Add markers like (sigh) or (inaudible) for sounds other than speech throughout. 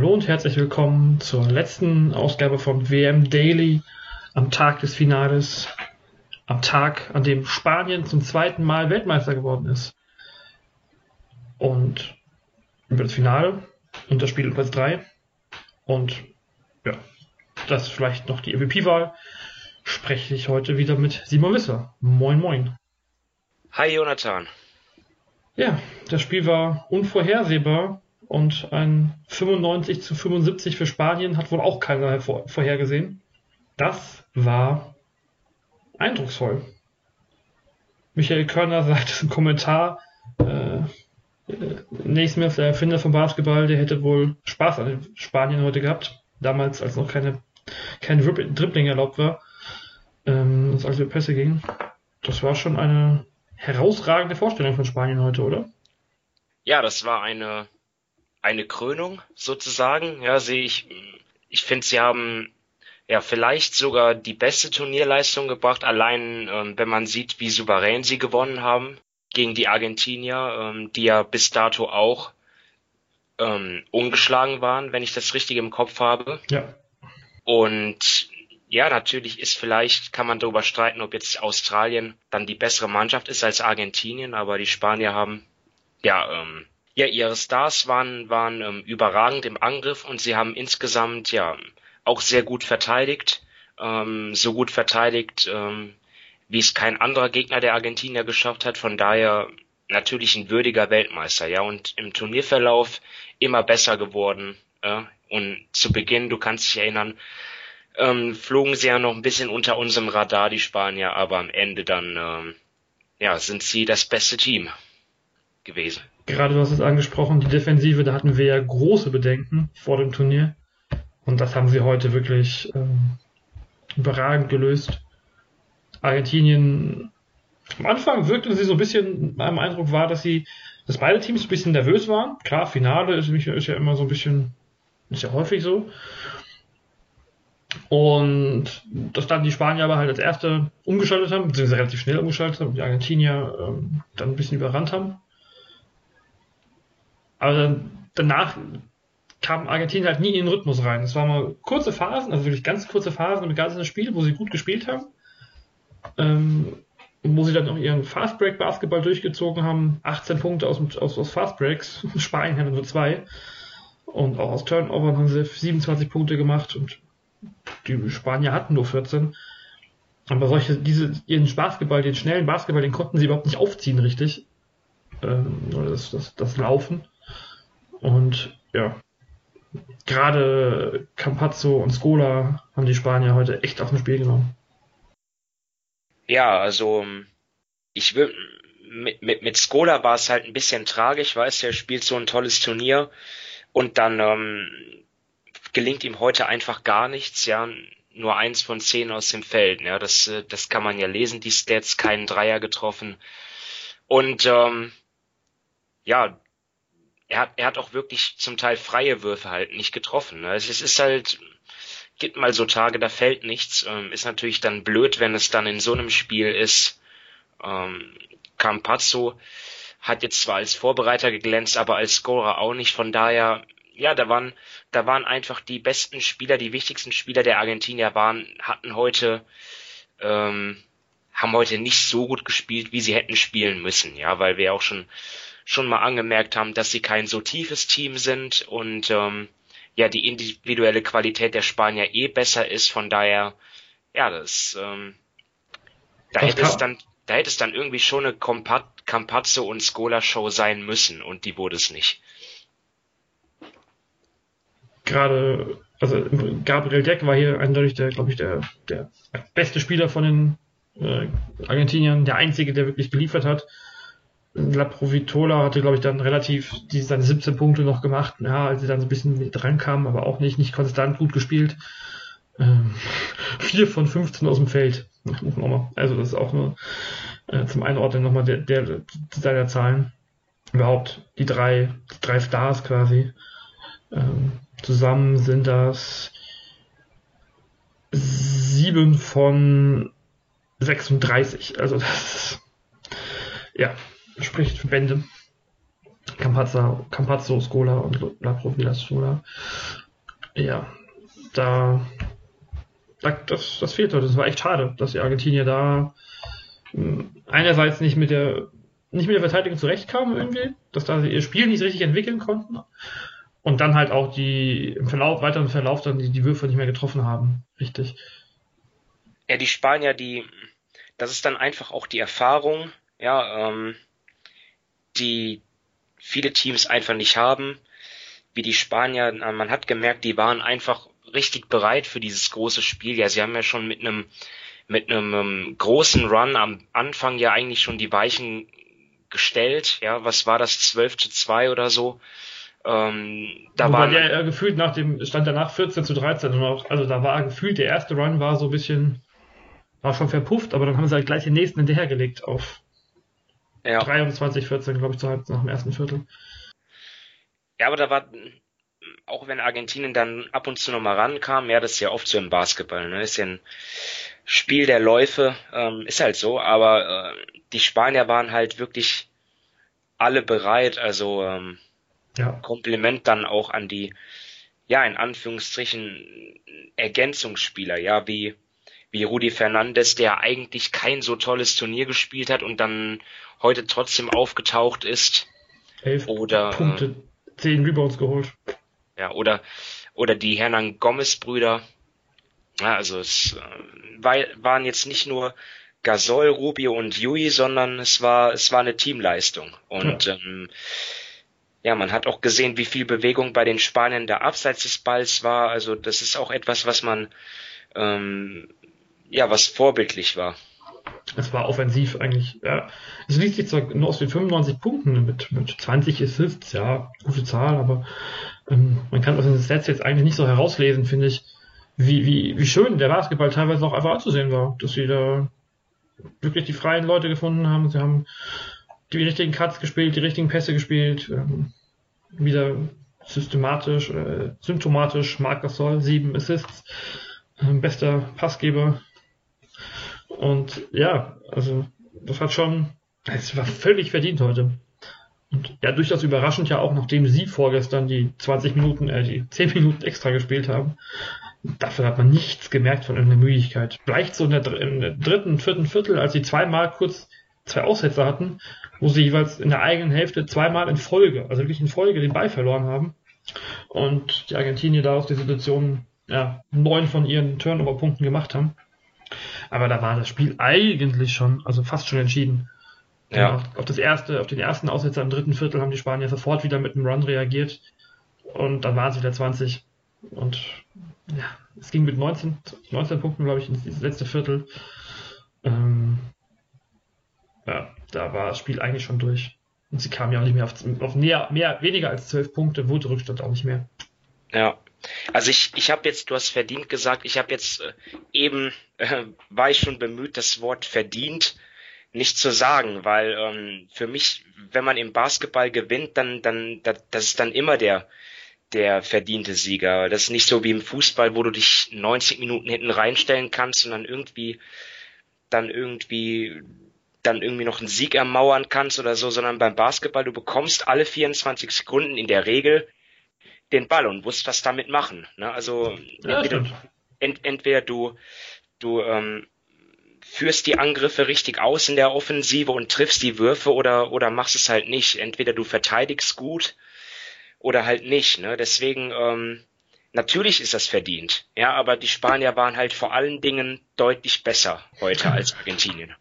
Hallo und herzlich willkommen zur letzten Ausgabe von WM Daily am Tag des Finales, am Tag, an dem Spanien zum zweiten Mal Weltmeister geworden ist. Und über das Finale und das Spiel um Platz 3 und ja, das ist vielleicht noch die MVP-Wahl, spreche ich heute wieder mit Simon Wisser. Moin, moin. Hi, Jonathan. Ja, das Spiel war unvorhersehbar und ein 95 zu 75 für Spanien hat wohl auch keiner vorhergesehen. Das war eindrucksvoll. Michael Körner sagt im Kommentar, äh, Nate Smith, der Erfinder vom Basketball, der hätte wohl Spaß an Spanien heute gehabt. Damals, als noch keine, kein Dribbling erlaubt war, ähm, als wir Pässe gingen. Das war schon eine herausragende Vorstellung von Spanien heute, oder? Ja, das war eine eine Krönung sozusagen. Ja, sehe ich. Ich finde, sie haben ja vielleicht sogar die beste Turnierleistung gebracht, allein ähm, wenn man sieht, wie souverän sie gewonnen haben gegen die Argentinier, ähm, die ja bis dato auch ähm, ungeschlagen waren, wenn ich das richtig im Kopf habe. Ja. Und ja, natürlich ist vielleicht, kann man darüber streiten, ob jetzt Australien dann die bessere Mannschaft ist als Argentinien, aber die Spanier haben ja ähm, ja, ihre Stars waren, waren ähm, überragend im Angriff und sie haben insgesamt ja auch sehr gut verteidigt. Ähm, so gut verteidigt, ähm, wie es kein anderer Gegner der Argentinier geschafft hat. Von daher natürlich ein würdiger Weltmeister, ja, und im Turnierverlauf immer besser geworden. Ja? Und zu Beginn, du kannst dich erinnern, ähm, flogen sie ja noch ein bisschen unter unserem Radar, die Spanier, aber am Ende dann, ähm, ja, sind sie das beste Team gewesen. Gerade du hast es angesprochen, die Defensive, da hatten wir ja große Bedenken vor dem Turnier. Und das haben sie heute wirklich ähm, überragend gelöst. Argentinien, am Anfang wirkten sie so ein bisschen, mein Eindruck war, dass sie, dass beide Teams ein bisschen nervös waren. Klar, Finale ist, ist ja immer so ein bisschen, ist ja häufig so. Und dass dann die Spanier aber halt als erste umgeschaltet haben, beziehungsweise relativ schnell umgeschaltet haben die Argentinier ähm, dann ein bisschen überrannt haben. Aber danach kam Argentinien halt nie in den Rhythmus rein. Es waren mal kurze Phasen, also wirklich ganz kurze Phasen im ganzen Spiel, wo sie gut gespielt haben. Ähm, wo sie dann auch ihren Fastbreak Basketball durchgezogen haben. 18 Punkte aus, aus, aus Fastbreaks. (laughs) Spanien hatte nur zwei. Und auch aus Turnover haben sie 27 Punkte gemacht und die Spanier hatten nur 14. Aber solche, diese, ihren Basketball, den schnellen Basketball, den konnten sie überhaupt nicht aufziehen, richtig. Ähm, das, das, das Laufen. Und ja, gerade Campazzo und Scola haben die Spanier heute echt auf dem Spiel genommen. Ja, also ich will mit, mit, mit Skola war es halt ein bisschen tragisch, weißt du, er spielt so ein tolles Turnier und dann ähm, gelingt ihm heute einfach gar nichts, ja, nur eins von zehn aus dem Feld, ja, das, äh, das kann man ja lesen, die Stats, keinen Dreier getroffen und ähm, ja, er hat, er hat auch wirklich zum Teil freie Würfe halt nicht getroffen. Ne? Es ist halt, gibt mal so Tage, da fällt nichts. Ähm, ist natürlich dann blöd, wenn es dann in so einem Spiel ist. Ähm, Campazzo hat jetzt zwar als Vorbereiter geglänzt, aber als Scorer auch nicht. Von daher, ja, da waren, da waren einfach die besten Spieler, die wichtigsten Spieler der Argentinier waren, hatten heute, ähm, haben heute nicht so gut gespielt, wie sie hätten spielen müssen, ja, weil wir auch schon schon mal angemerkt haben, dass sie kein so tiefes Team sind und ähm, ja die individuelle Qualität der Spanier eh besser ist. Von daher, ja, das ähm, da hätte es dann da hätte es dann irgendwie schon eine Campazzo und Scola Show sein müssen und die wurde es nicht. Gerade, also Gabriel Deck war hier eindeutig der, glaube ich, der, der beste Spieler von den äh, Argentiniern, der einzige, der wirklich geliefert hat. La Provitola hatte, glaube ich, dann relativ die, seine 17 Punkte noch gemacht, ja, als sie dann so ein bisschen mit rankamen, aber auch nicht, nicht konstant gut gespielt. Ähm, (laughs) 4 von 15 aus dem Feld. Also das ist auch nur äh, zum Einordnen nochmal der, der, seiner Zahlen. Überhaupt die drei, die drei Stars quasi. Ähm, zusammen sind das 7 von 36. Also das ist, ja, spricht für Bände. Campazzo, Campazzo Scola und La Provilla Scola. Ja, da, da das, das fehlt heute. Das war echt schade, dass die Argentinier da hm, einerseits nicht mit der nicht mit der Verteidigung zurechtkamen irgendwie, dass da sie ihr Spiel nicht richtig entwickeln konnten und dann halt auch die im Verlauf, weiteren Verlauf dann die, die Würfe nicht mehr getroffen haben. Richtig. Ja, die Spanier, die, das ist dann einfach auch die Erfahrung, ja, ähm, die viele Teams einfach nicht haben, wie die Spanier, man hat gemerkt, die waren einfach richtig bereit für dieses große Spiel. Ja, sie haben ja schon mit einem mit einem ähm, großen Run am Anfang ja eigentlich schon die Weichen gestellt. Ja, was war das? 12 zu 2 oder so. Ähm, da Wobei war der äh, gefühlt nach dem stand danach 14 zu 13 und auch, also da war gefühlt der erste Run war so ein bisschen war schon verpufft, aber dann haben sie halt gleich den nächsten hinterhergelegt auf ja. 23 14 glaube ich zur Halbzeit nach dem ersten Viertel. Ja, aber da war auch wenn Argentinien dann ab und zu nochmal rankam, ja, das ist ja oft so im Basketball, ne? Ist ja ein Spiel der Läufe, ähm, ist halt so, aber äh, die Spanier waren halt wirklich alle bereit, also ähm, ja. Kompliment dann auch an die, ja, in Anführungsstrichen Ergänzungsspieler, ja, wie, wie Rudi Fernandes, der eigentlich kein so tolles Turnier gespielt hat und dann heute trotzdem aufgetaucht ist. Elf oder, Punkte, zehn Rebounds geholt. Ja, oder, oder die Hernan Gomez Brüder. Ja, also es äh, war, waren jetzt nicht nur Gasol, Rubio und Yui, sondern es war, es war eine Teamleistung. Und ja. ähm, ja, man hat auch gesehen, wie viel Bewegung bei den Spaniern da abseits des Balls war. Also das ist auch etwas, was man ähm, ja, was vorbildlich war. Es war offensiv eigentlich, ja. Es liest sich zwar nur aus den 95 Punkten mit, mit 20 Assists, ja, gute Zahl, aber ähm, man kann aus den Stats jetzt eigentlich nicht so herauslesen, finde ich, wie, wie, wie schön der Basketball teilweise auch einfach anzusehen war, dass sie da wirklich die freien Leute gefunden haben. Sie haben die richtigen Cuts gespielt, die richtigen Pässe gespielt, ähm, wieder systematisch, äh, symptomatisch, Marc Gasol, sieben Assists, äh, bester Passgeber. Und ja, also das hat schon, es war völlig verdient heute. Und ja, durchaus überraschend ja auch, nachdem sie vorgestern die 20 Minuten, äh, die 10 Minuten extra gespielt haben. Dafür hat man nichts gemerkt von irgendeiner Müdigkeit. Vielleicht so in der, der dritten, vierten Viertel, als sie zweimal kurz zwei Aussätze hatten, wo sie jeweils in der eigenen Hälfte zweimal in Folge, also wirklich in Folge den Ball verloren haben. Und die Argentinier daraus die Situation, ja, neun von ihren Turnover-Punkten gemacht haben. Aber da war das Spiel eigentlich schon, also fast schon entschieden. Ja. Auf, auf das erste, auf den ersten Aussetzer im dritten Viertel haben die Spanier sofort wieder mit einem Run reagiert. Und dann waren es wieder 20. Und ja, es ging mit 19, 19 Punkten, glaube ich, ins letzte Viertel. Ähm, ja, da war das Spiel eigentlich schon durch. Und sie kam ja auch nicht mehr auf, auf näher, mehr, weniger als zwölf Punkte, wurde Rückstand auch nicht mehr. Ja. Also ich, ich habe jetzt, du hast verdient gesagt, ich habe jetzt äh, eben, äh, war ich schon bemüht, das Wort verdient nicht zu sagen, weil ähm, für mich, wenn man im Basketball gewinnt, dann, dann, das, das ist dann immer der, der verdiente Sieger. Das ist nicht so wie im Fußball, wo du dich 90 Minuten hinten reinstellen kannst und dann irgendwie, dann irgendwie dann irgendwie noch einen Sieg ermauern kannst oder so, sondern beim Basketball, du bekommst alle 24 Sekunden in der Regel den Ball und musst was damit machen. Ne? Also ja, entweder, ent, entweder du, du ähm, führst die Angriffe richtig aus in der Offensive und triffst die Würfe oder, oder machst es halt nicht. Entweder du verteidigst gut oder halt nicht. Ne? Deswegen, ähm, natürlich ist das verdient. Ja, aber die Spanier waren halt vor allen Dingen deutlich besser heute als (laughs) Argentinien.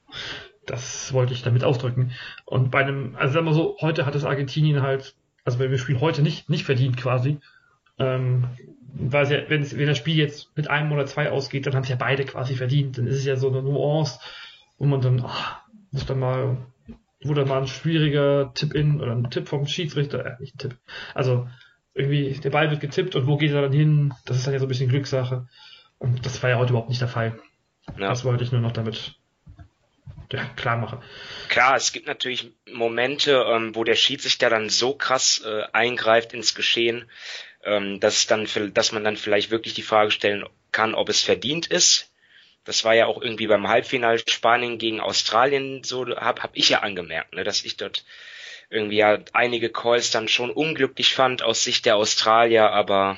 Das wollte ich damit ausdrücken. Und bei einem, also sagen wir so, heute hat es Argentinien halt, also wenn wir spielen heute nicht, nicht verdient quasi. Ähm, weil sie, wenn, wenn das Spiel jetzt mit einem oder zwei ausgeht, dann haben es ja beide quasi verdient. Dann ist es ja so eine Nuance, wo man dann, ach, muss dann mal, wo dann mal ein schwieriger Tipp in oder ein Tipp vom Schiedsrichter, äh, nicht ein Tipp. Also irgendwie, der Ball wird getippt und wo geht er dann hin? Das ist dann ja so ein bisschen Glückssache. Und das war ja heute überhaupt nicht der Fall. Ja. Das wollte ich nur noch damit ja, (laughs) klar mache. Klar, es gibt natürlich Momente, ähm, wo der Schiedsrichter dann so krass äh, eingreift ins Geschehen, ähm, dass dann, dass man dann vielleicht wirklich die Frage stellen kann, ob es verdient ist. Das war ja auch irgendwie beim Halbfinal Spanien gegen Australien so, hab, hab ich ja angemerkt, ne, dass ich dort irgendwie ja einige Calls dann schon unglücklich fand aus Sicht der Australier, aber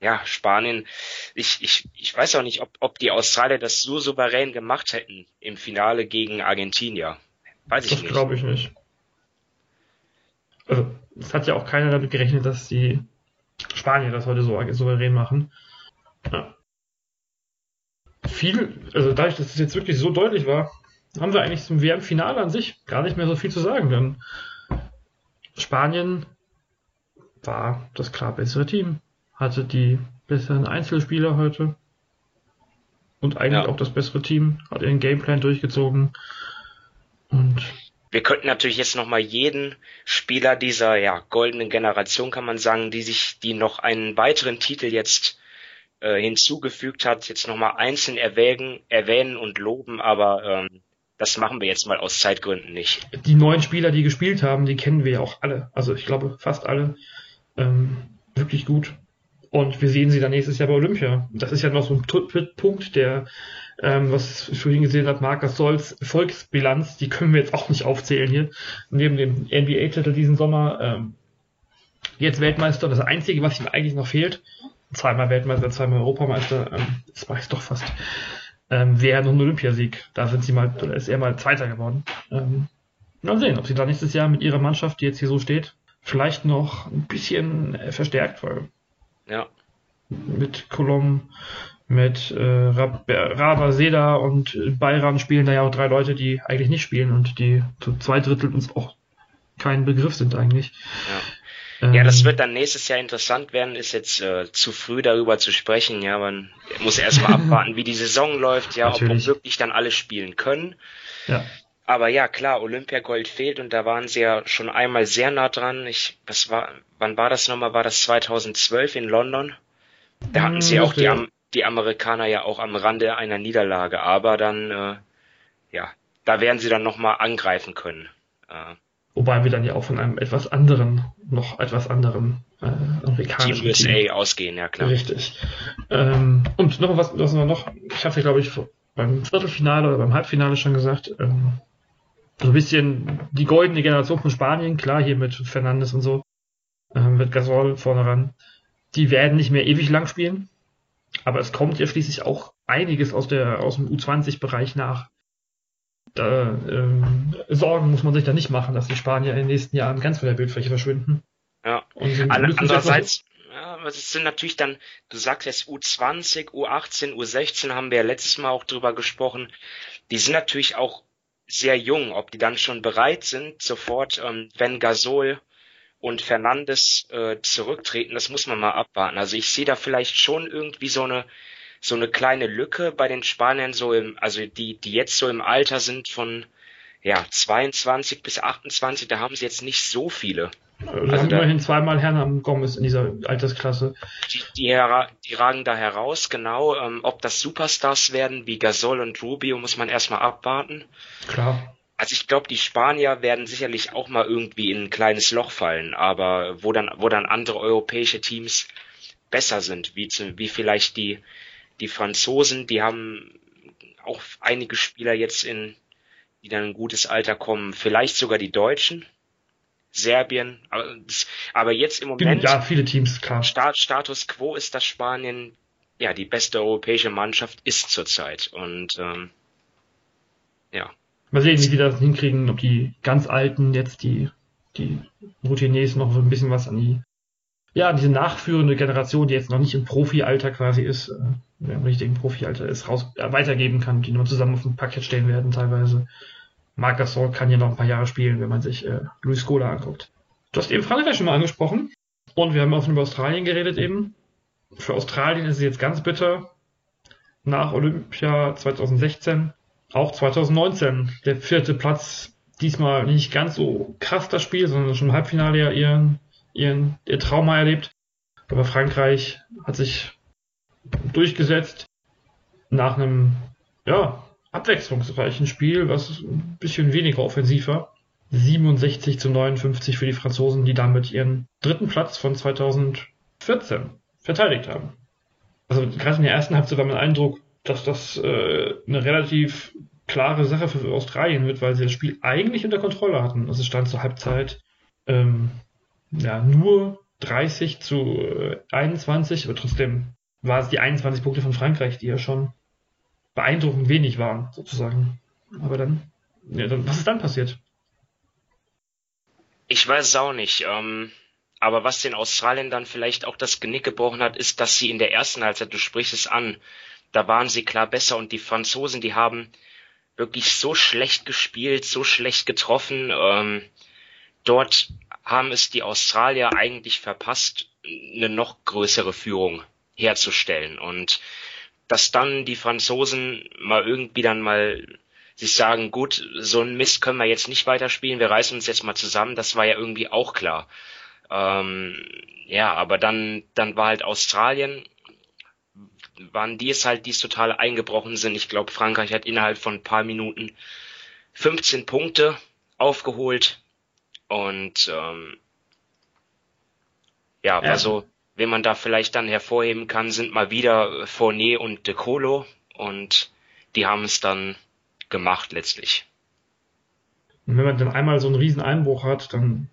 ja, Spanien, ich, ich, ich weiß auch nicht, ob, ob die Australier das so souverän gemacht hätten im Finale gegen Argentinier. Weiß ich das nicht. Das glaube ich nicht. Also, es hat ja auch keiner damit gerechnet, dass die Spanier das heute so souverän machen. Ja. Viel, also dadurch, dass es jetzt wirklich so deutlich war, haben wir eigentlich zum WM-Finale an sich gar nicht mehr so viel zu sagen, denn Spanien war das klar bessere Team, hatte die besseren Einzelspieler heute und eigentlich ja. auch das bessere Team, hat ihren Gameplan durchgezogen und wir könnten natürlich jetzt nochmal jeden Spieler dieser ja, goldenen Generation, kann man sagen, die sich, die noch einen weiteren Titel jetzt äh, hinzugefügt hat, jetzt nochmal einzeln erwägen, erwähnen und loben, aber ähm, das machen wir jetzt mal aus Zeitgründen nicht. Die neuen Spieler, die gespielt haben, die kennen wir ja auch alle. Also ich glaube fast alle ähm, wirklich gut. Und wir sehen sie dann nächstes Jahr bei Olympia. Das ist ja noch so ein Punkt, der, ähm, was ich vorhin gesehen habe, Marcus Solls Volksbilanz, die können wir jetzt auch nicht aufzählen hier. Neben dem NBA-Titel diesen Sommer, ähm, jetzt Weltmeister. Das Einzige, was ihm eigentlich noch fehlt, zweimal Weltmeister, zweimal Europameister, ähm, das weiß ich doch fast ähm, wäre noch ein Olympiasieg. Da sind sie mal, oder ist er mal Zweiter geworden. Ähm, mal sehen, ob sie da nächstes Jahr mit ihrer Mannschaft, die jetzt hier so steht, vielleicht noch ein bisschen verstärkt, weil ja. mit Kolom, mit äh, Raba Seda und Bayram spielen da ja auch drei Leute, die eigentlich nicht spielen und die zu zwei Drittel uns auch kein Begriff sind eigentlich. Ja. Ja, das ähm. wird dann nächstes Jahr interessant werden, ist jetzt äh, zu früh darüber zu sprechen, ja, man muss erstmal abwarten, wie die Saison läuft, ja, Natürlich. ob wirklich dann alle spielen können. Ja. Aber ja, klar, Olympiagold fehlt und da waren sie ja schon einmal sehr nah dran. Ich, was war, wann war das nochmal? War das 2012 in London? Da hatten sie hm, auch die, die Amerikaner ja auch am Rande einer Niederlage, aber dann, äh, ja, da werden sie dann nochmal angreifen können. Äh, Wobei wir dann ja auch von einem etwas anderen, noch etwas anderen äh, amerikanischen Team USA Team. ausgehen, ja klar. Richtig. Ähm, und noch was, was wir noch, ich hatte glaube ich beim Viertelfinale oder beim Halbfinale schon gesagt, ähm, so ein bisschen die goldene Generation von Spanien, klar hier mit Fernandes und so, ähm, mit Gasol vorne ran, die werden nicht mehr ewig lang spielen, aber es kommt ja schließlich auch einiges aus der aus dem U20-Bereich nach da, ähm, Sorgen muss man sich da nicht machen, dass die Spanier in den nächsten Jahren ganz von der Bildfläche verschwinden. Ja. Und andererseits, ja, es sind natürlich dann, du sagst jetzt U20, U18, U16 haben wir ja letztes Mal auch drüber gesprochen. Die sind natürlich auch sehr jung, ob die dann schon bereit sind, sofort, ähm, wenn Gasol und Fernandes äh, zurücktreten, das muss man mal abwarten. Also ich sehe da vielleicht schon irgendwie so eine so eine kleine Lücke bei den Spaniern so im, also die, die jetzt so im Alter sind von ja 22 bis 28, da haben sie jetzt nicht so viele. Wir also haben immerhin zweimal Herrn Gomez in dieser Altersklasse. Die, die, die ragen da heraus, genau. Ähm, ob das Superstars werden wie Gasol und Rubio, muss man erstmal abwarten. Klar. Also ich glaube, die Spanier werden sicherlich auch mal irgendwie in ein kleines Loch fallen, aber wo dann, wo dann andere europäische Teams besser sind, wie, zu, wie vielleicht die, die Franzosen, die haben auch einige Spieler jetzt in, die dann ein gutes Alter kommen, vielleicht sogar die Deutschen, Serbien, aber, jetzt im Moment. Ja, viele Teams, klar. Status quo ist, dass Spanien ja die beste europäische Mannschaft ist zurzeit und ähm, ja. Mal sehen, wie die das hinkriegen, ob die ganz Alten jetzt die die Routiniers noch so ein bisschen was an die ja, diese nachführende Generation, die jetzt noch nicht im Profi-Alter quasi ist, äh, im richtigen Profi-Alter ist, raus, äh, weitergeben kann, die nur zusammen auf dem Parkett stehen werden teilweise. Marc Gasol kann hier noch ein paar Jahre spielen, wenn man sich äh, Luis Scola anguckt. Du hast eben Frankreich schon mal angesprochen und wir haben auch über Australien geredet eben. Für Australien ist es jetzt ganz bitter. Nach Olympia 2016, auch 2019, der vierte Platz. Diesmal nicht ganz so krass das Spiel, sondern schon im Halbfinale ja ihren ihren ihr Trauma erlebt. Aber Frankreich hat sich durchgesetzt nach einem ja, abwechslungsreichen Spiel, was ein bisschen weniger offensiv war. 67 zu 59 für die Franzosen, die damit ihren dritten Platz von 2014 verteidigt haben. Also gerade in der ersten Halbzeit war mein Eindruck, dass das äh, eine relativ klare Sache für Australien wird, weil sie das Spiel eigentlich unter Kontrolle hatten. Also es stand zur Halbzeit ähm, ja, nur 30 zu äh, 21, aber trotzdem war es die 21 Punkte von Frankreich, die ja schon beeindruckend wenig waren, sozusagen. Aber dann, ja, dann was ist dann passiert? Ich weiß es auch nicht. Ähm, aber was den Australien dann vielleicht auch das Genick gebrochen hat, ist, dass sie in der ersten Halbzeit, du sprichst es an, da waren sie klar besser und die Franzosen, die haben wirklich so schlecht gespielt, so schlecht getroffen. Ähm, dort haben es die Australier eigentlich verpasst, eine noch größere Führung herzustellen. Und dass dann die Franzosen mal irgendwie dann mal sich sagen, gut, so ein Mist können wir jetzt nicht weiterspielen, wir reißen uns jetzt mal zusammen, das war ja irgendwie auch klar. Ähm, ja, aber dann, dann war halt Australien, waren die es halt, die es total eingebrochen sind. Ich glaube, Frankreich hat innerhalb von ein paar Minuten 15 Punkte aufgeholt und ähm, ja, ja, also wenn man da vielleicht dann hervorheben kann, sind mal wieder Fournier und De Colo und die haben es dann gemacht letztlich. Und wenn man dann einmal so einen riesen Einbruch hat, dann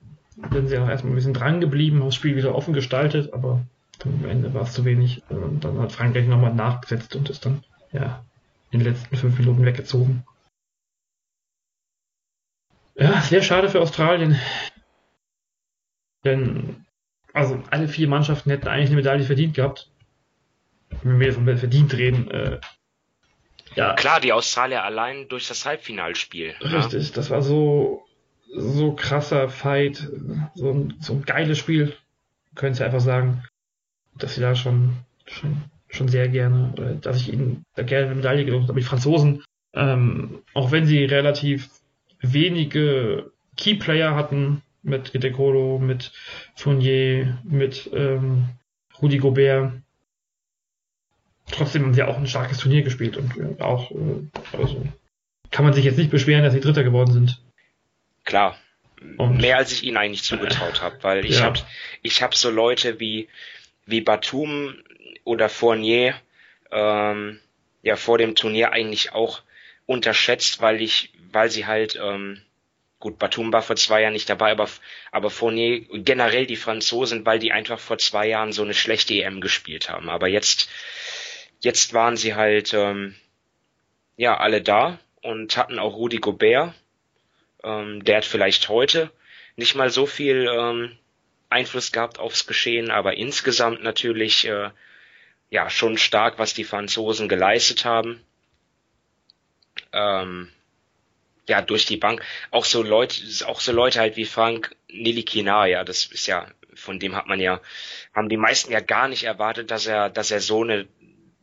sind sie auch erstmal ein bisschen dran geblieben, haben das Spiel wieder offen gestaltet, aber am Ende war es zu wenig. Und dann hat Frankreich nochmal nachgesetzt und ist dann ja in den letzten fünf Minuten weggezogen. Ja, sehr schade für Australien. Denn, also alle vier Mannschaften hätten eigentlich eine Medaille verdient gehabt. Wenn wir von verdient reden, äh, ja. Klar, die Australier allein durch das Halbfinalspiel. Richtig, ja. das war so, so krasser Fight, so ein, so ein geiles Spiel, können Sie einfach sagen, dass sie da schon, schon, schon sehr gerne, oder dass ich ihnen da gerne eine Medaille gelobt habe. Die Franzosen, ähm, auch wenn sie relativ wenige Keyplayer hatten, mit Idekolo, mit Fournier, mit ähm, Rudi Gobert, trotzdem haben sie auch ein starkes Turnier gespielt und äh, auch, äh, also kann man sich jetzt nicht beschweren, dass sie Dritter geworden sind. Klar. Und, Mehr als ich ihnen eigentlich zugetraut habe, weil ich ja. habe ich hab so Leute wie, wie Batum oder Fournier ähm, ja vor dem Turnier eigentlich auch unterschätzt, weil ich, weil sie halt, ähm, gut, Batum war vor zwei Jahren nicht dabei, aber, aber Fournier, generell die Franzosen, weil die einfach vor zwei Jahren so eine schlechte EM gespielt haben. Aber jetzt Jetzt waren sie halt ähm, ja alle da und hatten auch Rudi Gobert. Ähm, der hat vielleicht heute nicht mal so viel ähm, Einfluss gehabt aufs Geschehen, aber insgesamt natürlich äh, ja schon stark, was die Franzosen geleistet haben. Ähm, ja, durch die Bank. Auch so Leute, auch so Leute halt wie Frank Nilikina, ja, das ist ja, von dem hat man ja, haben die meisten ja gar nicht erwartet, dass er, dass er so eine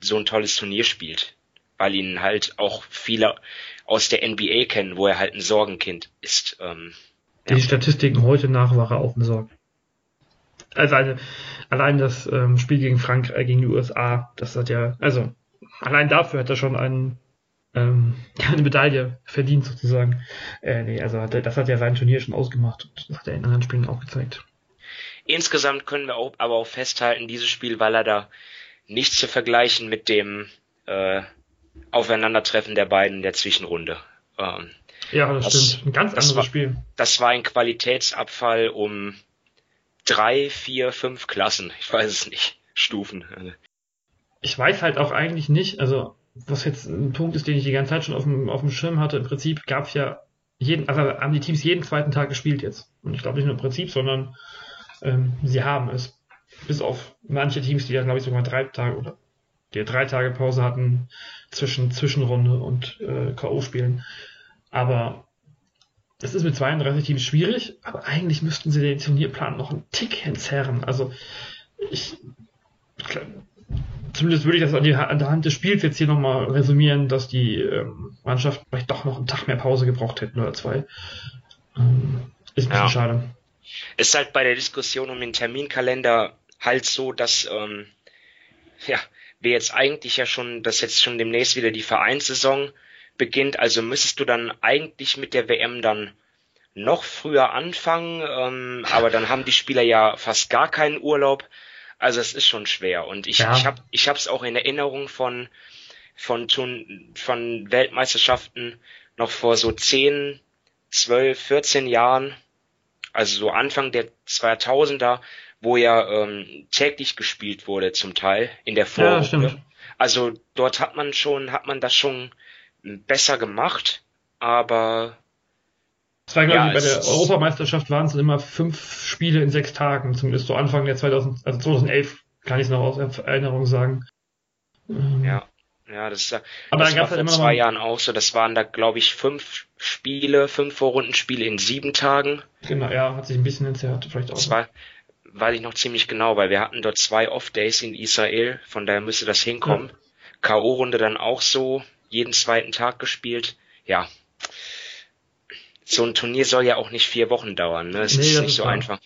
so ein tolles Turnier spielt, weil ihn halt auch viele aus der NBA kennen, wo er halt ein Sorgenkind ist. Ähm, Die ja. Statistiken heute nach war er auch ein Sorgen. Also eine, allein das ähm, Spiel gegen Frankreich, äh, gegen die USA, das hat ja, also allein dafür hat er schon einen, ähm, (laughs) eine Medaille verdient sozusagen. Äh, nee, also hat das hat ja sein Turnier schon ausgemacht und das hat er in anderen Spielen auch gezeigt. Insgesamt können wir auch, aber auch festhalten, dieses Spiel, weil er da nicht zu vergleichen mit dem äh, Aufeinandertreffen der beiden in der Zwischenrunde. Ähm, ja, das, das, stimmt. Ein ganz anderes war, Spiel. Das war ein Qualitätsabfall um drei, vier, fünf Klassen. Ich weiß es nicht. Stufen. Ich weiß halt auch eigentlich nicht, also was jetzt ein Punkt ist, den ich die ganze Zeit schon auf dem, auf dem Schirm hatte, im Prinzip gab es ja jeden, also haben die Teams jeden zweiten Tag gespielt jetzt. Und ich glaube nicht nur im Prinzip, sondern ähm, sie haben es bis auf manche Teams, die ja, glaube ich, sogar drei Tage oder die drei Tage Pause hatten zwischen Zwischenrunde und äh, K.O.-Spielen. Aber es ist mit 32 Teams schwierig, aber eigentlich müssten sie den Turnierplan noch einen Tick entzerren. Also ich zumindest würde ich das an, die, an der Hand des Spiels jetzt hier nochmal resümieren, dass die ähm, Mannschaften vielleicht doch noch einen Tag mehr Pause gebraucht hätten oder zwei. Ähm, ist ein bisschen ja. schade. Ist halt bei der Diskussion um den Terminkalender halt so, dass ähm, ja, wir jetzt eigentlich ja schon, dass jetzt schon demnächst wieder die Vereinssaison beginnt, also müsstest du dann eigentlich mit der WM dann noch früher anfangen, ähm, aber dann haben die Spieler ja fast gar keinen Urlaub. Also es ist schon schwer. Und ich, ja. ich habe ich hab's auch in Erinnerung von, von, von Weltmeisterschaften noch vor so 10, 12, 14 Jahren, also so Anfang der 2000er, wo ja ähm, täglich gespielt wurde zum Teil in der Vorrunde. Ja, also dort hat man schon, hat man das schon besser gemacht, aber war, ja, bei der Europameisterschaft waren es immer fünf Spiele in sechs Tagen, zumindest so Anfang der 2000, also 2011 kann ich es noch aus Erinnerung sagen. Ähm, ja, ja, das, ist, aber das war vor zwei Jahren auch so. Das waren da, glaube ich, fünf Spiele, fünf Vorrundenspiele in sieben Tagen. Genau, ja, hat sich ein bisschen entzerrt, vielleicht auch. Das war, weiß ich noch ziemlich genau, weil wir hatten dort zwei Off-Days in Israel, von daher müsste das hinkommen. Ja. K.O.-Runde dann auch so, jeden zweiten Tag gespielt. Ja. So ein Turnier soll ja auch nicht vier Wochen dauern, ne? Es nee, ist nicht so klar. einfach.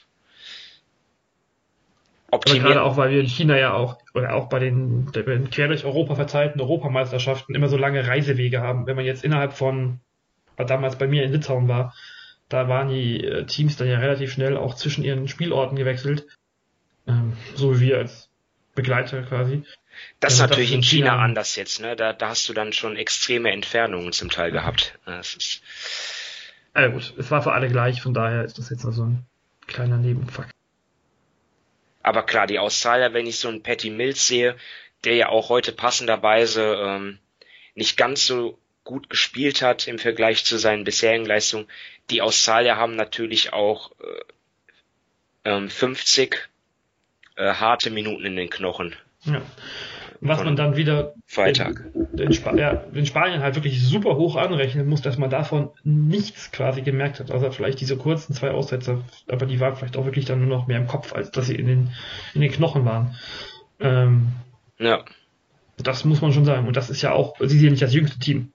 Optimieren. Aber gerade auch, weil wir in China ja auch, oder auch bei den, den quer durch Europa verteilten Europameisterschaften immer so lange Reisewege haben. Wenn man jetzt innerhalb von, was damals bei mir in Litauen war, da waren die äh, Teams dann ja relativ schnell auch zwischen ihren Spielorten gewechselt. Ähm, so wie wir als Begleiter quasi. Das ist natürlich in China, China, anders jetzt, ne? Da, da hast du dann schon extreme Entfernungen zum Teil gehabt. Das ist ja gut, es war für alle gleich, von daher ist das jetzt nur so ein kleiner Nebenfakt. Aber klar, die Australier, wenn ich so einen Patty Mills sehe, der ja auch heute passenderweise ähm, nicht ganz so gut gespielt hat im Vergleich zu seinen bisherigen Leistungen, die Australier haben natürlich auch äh, ähm, 50 äh, harte Minuten in den Knochen. Ja. Was man dann wieder Freitag. Den, den, ja, den Spanien halt wirklich super hoch anrechnen muss, dass man davon nichts quasi gemerkt hat. Also vielleicht diese kurzen zwei Aussätze, aber die waren vielleicht auch wirklich dann nur noch mehr im Kopf, als dass sie in den, in den Knochen waren. Ähm, ja. Das muss man schon sagen. Und das ist ja auch, sie sind ja nicht das jüngste Team.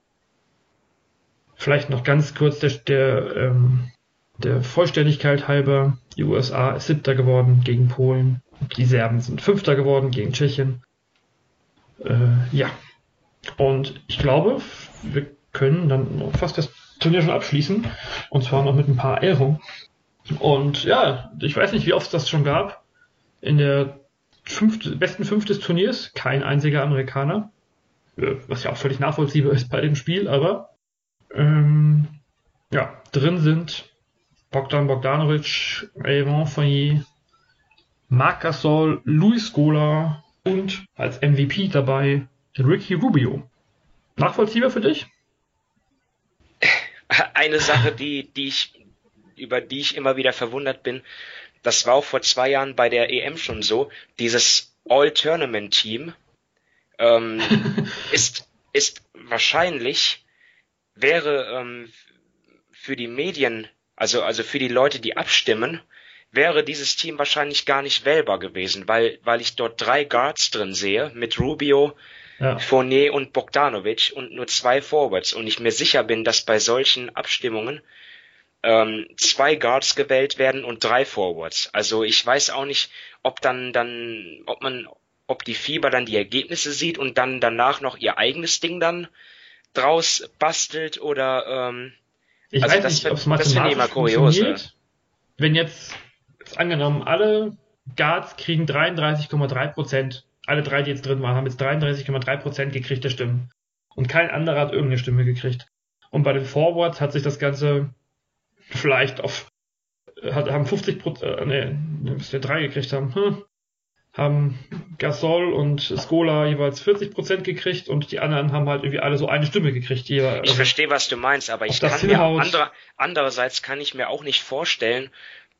Vielleicht noch ganz kurz der, der, ähm, der Vollständigkeit halber, die USA ist siebter geworden gegen Polen. Die Serben sind Fünfter geworden gegen Tschechien. Äh, ja. Und ich glaube, wir können dann fast das Turnier schon abschließen. Und zwar noch mit ein paar Ehrungen. Und ja, ich weiß nicht, wie oft es das schon gab. In der fünfte, besten fünf des Turniers kein einziger Amerikaner. Äh, was ja auch völlig nachvollziehbar ist bei dem Spiel, aber ähm, ja, drin sind Bogdan Bogdanovic, Evan Fournier, Marc Gasol, Luis Scola und als MVP dabei Ricky Rubio. Nachvollziehbar für dich? (laughs) Eine Sache, die, die ich, über die ich immer wieder verwundert bin, das war auch vor zwei Jahren bei der EM schon so, dieses All-Tournament-Team ähm, (laughs) ist, ist wahrscheinlich, wäre ähm, für die Medien, also, also für die Leute, die abstimmen, wäre dieses Team wahrscheinlich gar nicht wählbar gewesen, weil, weil ich dort drei Guards drin sehe, mit Rubio, ja. Fournier und Bogdanovic und nur zwei Forwards und ich mir sicher bin, dass bei solchen Abstimmungen ähm, zwei Guards gewählt werden und drei Forwards. Also ich weiß auch nicht, ob dann dann, ob man, ob die Fieber dann die Ergebnisse sieht und dann danach noch ihr eigenes Ding dann draus bastelt oder ähm, ich also weiß das, nicht, ob es mathematisch funktioniert. Wenn jetzt angenommen, alle Guards kriegen 33,3 Prozent. Alle drei, die jetzt drin waren, haben jetzt 33,3 Prozent gekriegt der Stimmen. Und kein anderer hat irgendeine Stimme gekriegt. Und bei den Forwards hat sich das Ganze vielleicht auf, hat, haben 50 Prozent, äh, nee, bis wir drei gekriegt haben, hm, haben Gasol und Skola jeweils 40 Prozent gekriegt und die anderen haben halt irgendwie alle so eine Stimme gekriegt. Ich also verstehe, was du meinst, aber ich kann mir andere, andererseits kann ich mir auch nicht vorstellen,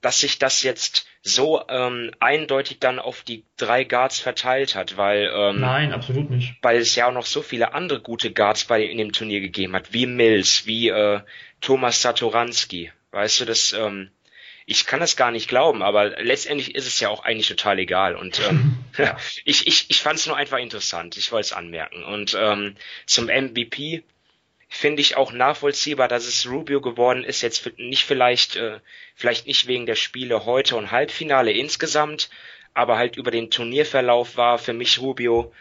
dass sich das jetzt so ähm, eindeutig dann auf die drei Guards verteilt hat, weil ähm, nein, absolut nicht, weil es ja auch noch so viele andere gute Guards bei in dem Turnier gegeben hat, wie Mills, wie äh, Thomas Satoranski, weißt du, das ähm, ich kann das gar nicht glauben, aber letztendlich ist es ja auch eigentlich total egal und ähm, ja. (laughs) (laughs) ich ich ich fand es nur einfach interessant, ich wollte es anmerken. Und ähm, zum MVP finde ich auch nachvollziehbar, dass es Rubio geworden ist. Jetzt nicht vielleicht, äh, vielleicht nicht wegen der Spiele heute und Halbfinale insgesamt, aber halt über den Turnierverlauf war für mich Rubio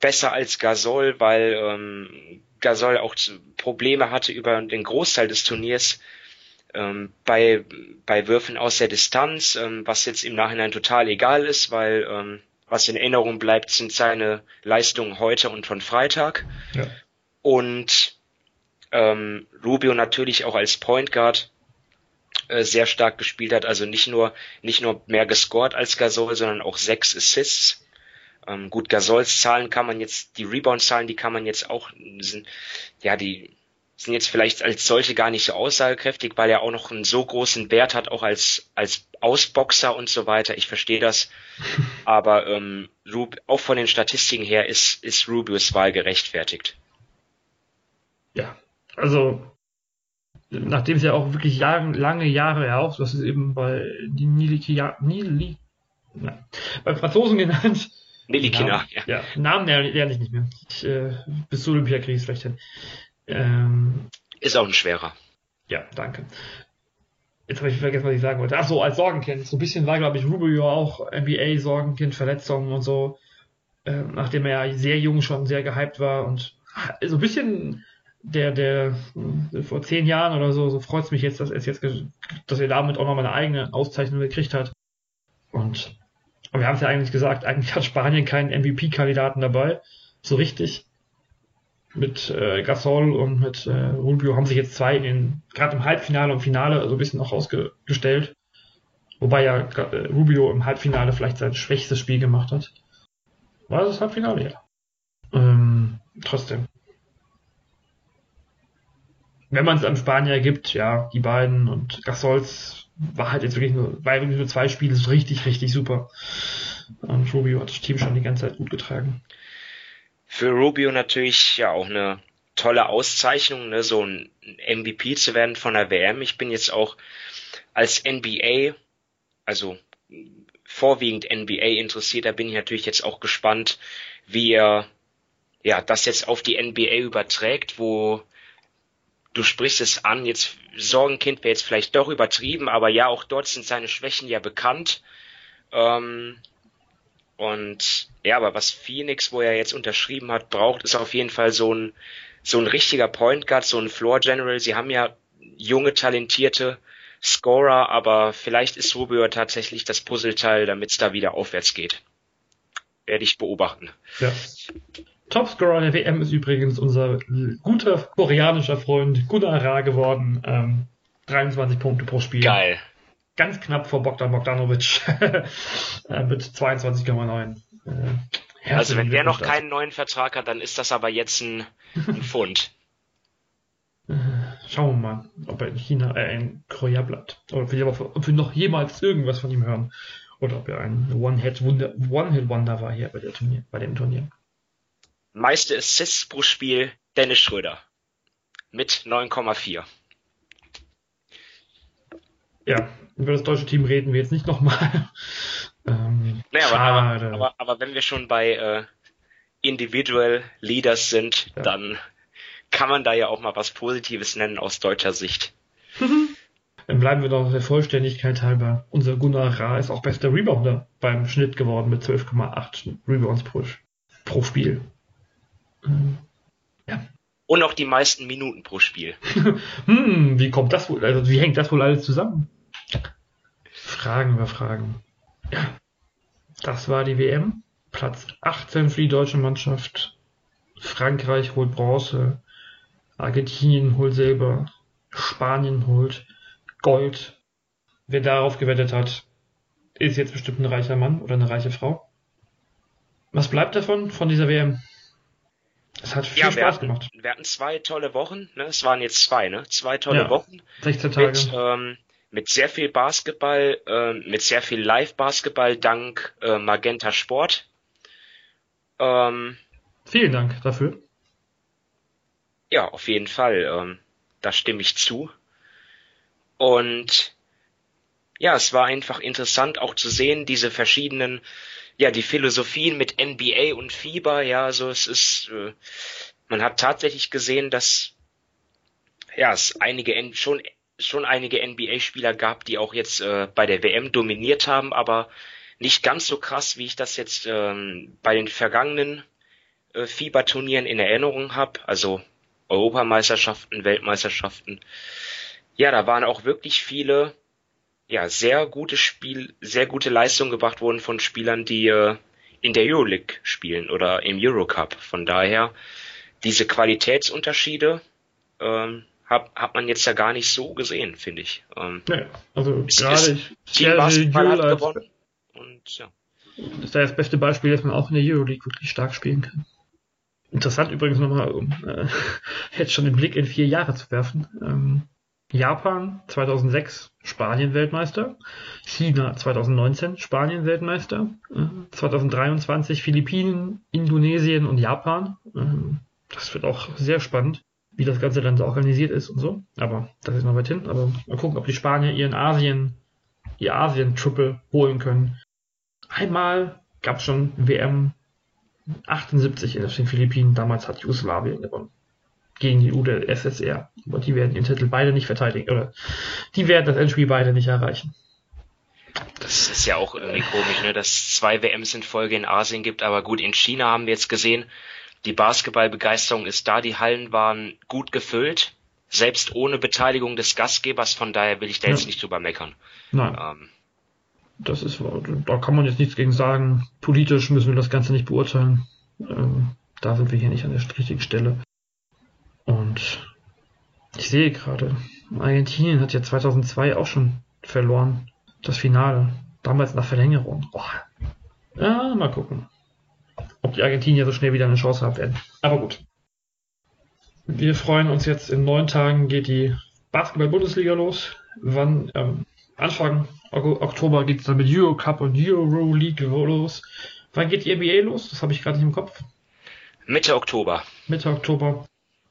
besser als Gasol, weil ähm, Gasol auch Probleme hatte über den Großteil des Turniers ähm, bei, bei Würfen aus der Distanz, ähm, was jetzt im Nachhinein total egal ist, weil ähm, was in Erinnerung bleibt, sind seine Leistungen heute und von Freitag. Ja. Und ähm, Rubio natürlich auch als Point Guard äh, sehr stark gespielt hat, also nicht nur nicht nur mehr gescored als Gasol, sondern auch sechs Assists. Ähm, gut, Gasols Zahlen kann man jetzt, die Rebound-Zahlen, die kann man jetzt auch, sind, ja, die sind jetzt vielleicht als solche gar nicht so aussagekräftig, weil er auch noch einen so großen Wert hat, auch als, als Ausboxer und so weiter. Ich verstehe das. (laughs) Aber ähm, Rub, auch von den Statistiken her ist, ist Rubius Wahl gerechtfertigt. Ja, also nachdem es ja auch wirklich Jahre, lange Jahre ja auch, das ist eben bei die Niliki, Nili, na, beim Franzosen genannt. Nilikina, ja. ja. Namen lerne ich nicht mehr. Ich, äh, bis zu Olympia kriege ich es vielleicht hin. Ähm, ist auch ein schwerer. Ja, danke. Jetzt habe ich vergessen, was ich sagen wollte. Ach so, als Sorgenkind. So ein bisschen war, glaube ich, Rubio auch NBA-Sorgenkind, Verletzungen und so. Ähm, nachdem er ja sehr jung schon sehr gehypt war und so ein bisschen der, der vor zehn Jahren oder so, so freut es mich jetzt, dass er jetzt, dass er damit auch nochmal eine eigene Auszeichnung gekriegt hat. Und wir haben es ja eigentlich gesagt, eigentlich hat Spanien keinen MVP-Kandidaten dabei. So richtig mit äh, Gasol und mit äh, Rubio haben sich jetzt zwei in den, gerade im Halbfinale und Finale so ein bisschen noch rausgestellt. Wobei ja äh, Rubio im Halbfinale vielleicht sein schwächstes Spiel gemacht hat. War das Halbfinale? Ja. Ähm, trotzdem. Wenn man es an Spanier gibt, ja, die beiden und Gasols war halt jetzt wirklich nur, war wirklich nur zwei Spiele so richtig, richtig super. Und Rubio hat das Team schon die ganze Zeit gut getragen für Rubio natürlich ja auch eine tolle Auszeichnung, ne, so ein MVP zu werden von der WM. Ich bin jetzt auch als NBA, also vorwiegend NBA interessiert, da bin ich natürlich jetzt auch gespannt, wie er ja das jetzt auf die NBA überträgt, wo du sprichst es an, jetzt Sorgenkind wäre jetzt vielleicht doch übertrieben, aber ja, auch dort sind seine Schwächen ja bekannt. Ähm, und ja, aber was Phoenix, wo er jetzt unterschrieben hat, braucht, ist auf jeden Fall so ein, so ein richtiger Point Guard, so ein Floor General. Sie haben ja junge, talentierte Scorer, aber vielleicht ist Rubio tatsächlich das Puzzleteil, damit es da wieder aufwärts geht. Werde ich beobachten. Ja. Topscorer der WM ist übrigens unser guter koreanischer Freund Gunnar geworden. Ähm, 23 Punkte pro Spiel. Geil ganz knapp vor Bogdan Bogdanovic (laughs) äh, mit 22,9. Äh, also wenn der noch keinen neuen Vertrag hat, dann ist das aber jetzt ein, ein (laughs) Fund. Äh, schauen wir mal, ob er in China, äh, in Korea bleibt. Oder ob wir, ob wir noch jemals irgendwas von ihm hören. Oder ob er ein One-Hit-Wonder One war hier bei, der Turnier, bei dem Turnier. Meiste Assists pro Spiel Dennis Schröder. Mit 9,4. Ja, über das deutsche Team reden wir jetzt nicht nochmal. (laughs) ähm, naja, aber, aber, aber, wenn wir schon bei äh, Individual Leaders sind, ja. dann kann man da ja auch mal was Positives nennen aus deutscher Sicht. (laughs) Dann bleiben wir doch der Vollständigkeit halber. Unser Gunnar Ra ist auch bester Rebounder beim Schnitt geworden mit 12,8 Rebounds pro, pro Spiel. Ja. Und auch die meisten Minuten pro Spiel. (laughs) hm, wie kommt das wohl, also wie hängt das wohl alles zusammen? Fragen über Fragen. Ja, das war die WM. Platz 18 für die deutsche Mannschaft. Frankreich holt Bronze. Argentinien holt Silber. Spanien holt Gold. Wer darauf gewettet hat, ist jetzt bestimmt ein reicher Mann oder eine reiche Frau. Was bleibt davon, von dieser WM? Es hat viel ja, Spaß hatten, gemacht. Wir hatten zwei tolle Wochen, ne? Es waren jetzt zwei, ne? Zwei tolle ja, Wochen. 16 Tage. Mit, ähm, mit sehr viel Basketball, äh, mit sehr viel Live-Basketball dank äh, Magenta Sport. Ähm, Vielen Dank dafür. Ja, auf jeden Fall. Ähm, da stimme ich zu. Und ja, es war einfach interessant auch zu sehen, diese verschiedenen, ja, die Philosophien mit NBA und Fieber. Ja, also es ist, äh, man hat tatsächlich gesehen, dass ja, es einige schon schon einige NBA-Spieler gab, die auch jetzt äh, bei der WM dominiert haben, aber nicht ganz so krass, wie ich das jetzt ähm, bei den vergangenen äh, Fieberturnieren in Erinnerung habe. Also Europameisterschaften, Weltmeisterschaften. Ja, da waren auch wirklich viele, ja, sehr gute Spiel, sehr gute Leistungen gebracht worden von Spielern, die äh, in der Euroleague spielen oder im Eurocup. Von daher, diese Qualitätsunterschiede ähm, hat, hat man jetzt ja gar nicht so gesehen, finde ich. Ähm, nee, also gerade ich, Sergio hat gewonnen. Und, ja. Das ist das beste Beispiel, dass man auch in der Euroleague wirklich stark spielen kann. Interessant übrigens nochmal, um äh, (laughs) jetzt schon den Blick in vier Jahre zu werfen. Ähm, Japan 2006 Spanien-Weltmeister, China 2019 Spanien-Weltmeister, äh, 2023 Philippinen, Indonesien und Japan. Ähm, das wird auch sehr spannend, wie das Ganze dann so organisiert ist und so. Aber das ist noch weit hin. Aber mal gucken, ob die Spanier ihren Asien, ihr Asien-Triple holen können. Einmal gab es schon WM 78 in den Philippinen. Damals hat Jugoslawien gewonnen. Gegen die UdSSR. Aber die werden ihren Titel beide nicht verteidigen. Oder die werden das Endspiel beide nicht erreichen. Das ist ja auch irgendwie komisch, ne, dass es zwei WMs in Folge in Asien gibt. Aber gut, in China haben wir jetzt gesehen, die Basketballbegeisterung ist da. Die Hallen waren gut gefüllt. Selbst ohne Beteiligung des Gastgebers. Von daher will ich da ja. jetzt nicht drüber meckern. Nein. Ähm, das ist, da kann man jetzt nichts gegen sagen. Politisch müssen wir das Ganze nicht beurteilen. Ähm, da sind wir hier nicht an der richtigen Stelle. Und ich sehe gerade, Argentinien hat ja 2002 auch schon verloren. Das Finale. Damals nach Verlängerung. Oh. Ja, mal gucken, ob die Argentinier so schnell wieder eine Chance haben werden. Aber gut. Wir freuen uns jetzt in neun Tagen geht die Basketball-Bundesliga los. Wann? Ähm, Anfang Oktober geht es dann mit Eurocup und Euro League los. Wann geht die NBA los? Das habe ich gerade nicht im Kopf. Mitte Oktober. Mitte Oktober.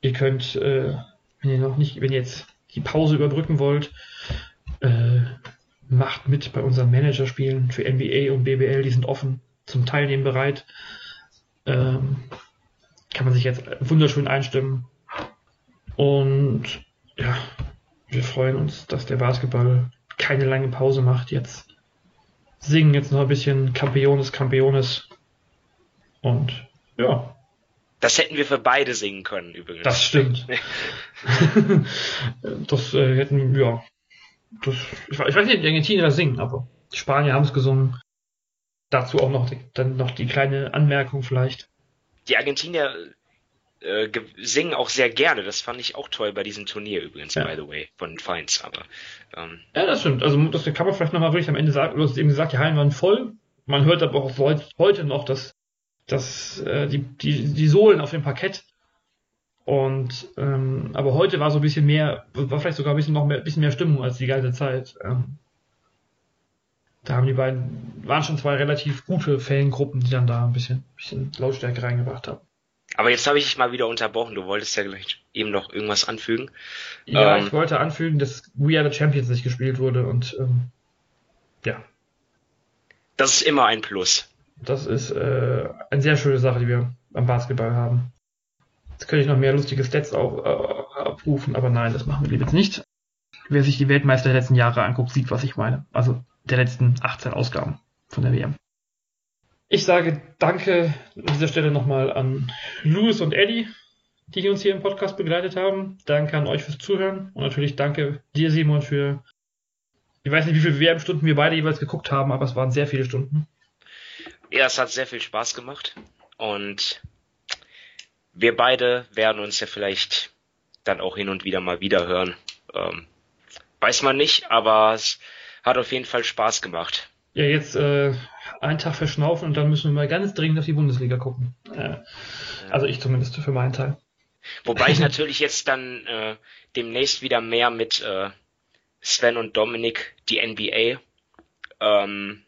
Ihr könnt, äh, wenn ihr noch nicht, wenn ihr jetzt die Pause überbrücken wollt, äh, macht mit bei unseren Managerspielen für NBA und BBL. Die sind offen zum Teilnehmen bereit. Ähm, kann man sich jetzt wunderschön einstimmen. Und ja, wir freuen uns, dass der Basketball keine lange Pause macht jetzt. Singen jetzt noch ein bisschen Campiones, Campiones. Und ja. Das hätten wir für beide singen können, übrigens. Das stimmt. (laughs) das äh, hätten, ja. Das, ich, ich weiß nicht, die Argentinier singen, aber die Spanier haben es gesungen. Dazu auch noch die, dann noch die kleine Anmerkung vielleicht. Die Argentinier äh, singen auch sehr gerne. Das fand ich auch toll bei diesem Turnier übrigens, ja. by the way, von Feins. Aber ähm, ja, das stimmt. Also das kann man vielleicht nochmal wirklich am Ende sagen. Du hast eben gesagt, die Hallen waren voll. Man hört aber auch heute noch, dass, dass äh, die, die, die Sohlen auf dem Parkett und ähm, aber heute war so ein bisschen mehr, war vielleicht sogar ein bisschen noch mehr, bisschen mehr Stimmung als die ganze Zeit. Ähm, da haben die beiden, waren schon zwei relativ gute Fangruppen, die dann da ein bisschen, bisschen Lautstärke reingebracht haben. Aber jetzt habe ich dich mal wieder unterbrochen. Du wolltest ja gleich eben noch irgendwas anfügen. Ja, ähm, ich wollte anfügen, dass We Are the Champions nicht gespielt wurde und ähm, ja. Das ist immer ein Plus. Das ist äh, eine sehr schöne Sache, die wir am Basketball haben. Jetzt könnte ich noch mehr lustige Stats auch, äh, abrufen, aber nein, das machen wir jetzt nicht. Wer sich die Weltmeister der letzten Jahre anguckt, sieht, was ich meine. Also der letzten 18 Ausgaben von der WM. Ich sage danke an dieser Stelle nochmal an Louis und Eddie, die uns hier im Podcast begleitet haben. Danke an euch fürs Zuhören und natürlich danke dir, Simon, für ich weiß nicht, wie viele WM-Stunden wir beide jeweils geguckt haben, aber es waren sehr viele Stunden. Ja, es hat sehr viel Spaß gemacht und wir beide werden uns ja vielleicht dann auch hin und wieder mal wieder hören. Ähm, weiß man nicht, aber es hat auf jeden Fall Spaß gemacht. Ja, jetzt äh, einen Tag verschnaufen und dann müssen wir mal ganz dringend auf die Bundesliga gucken. Äh, also ich zumindest für meinen Teil. Wobei ich (laughs) natürlich jetzt dann äh, demnächst wieder mehr mit äh, Sven und Dominik die NBA ähm,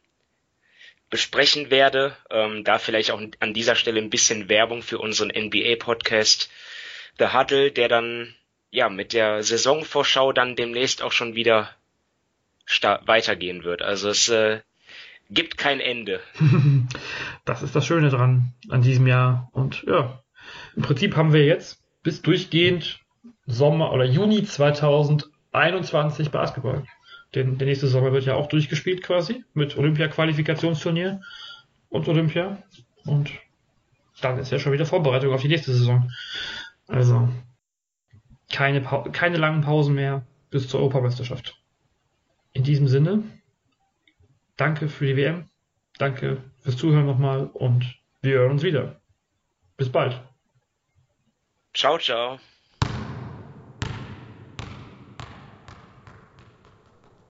besprechen werde. Ähm, da vielleicht auch an dieser Stelle ein bisschen Werbung für unseren NBA-Podcast The Huddle, der dann ja mit der Saisonvorschau dann demnächst auch schon wieder weitergehen wird. Also es äh, gibt kein Ende. (laughs) das ist das Schöne dran an diesem Jahr. Und ja, im Prinzip haben wir jetzt bis durchgehend Sommer oder Juni 2021 Basketball. Denn der nächste Sommer wird ja auch durchgespielt quasi mit Olympia-Qualifikationsturnier und Olympia. Und dann ist ja schon wieder Vorbereitung auf die nächste Saison. Also keine, pa keine langen Pausen mehr bis zur Europameisterschaft. In diesem Sinne, danke für die WM. Danke fürs Zuhören nochmal und wir hören uns wieder. Bis bald. Ciao, ciao.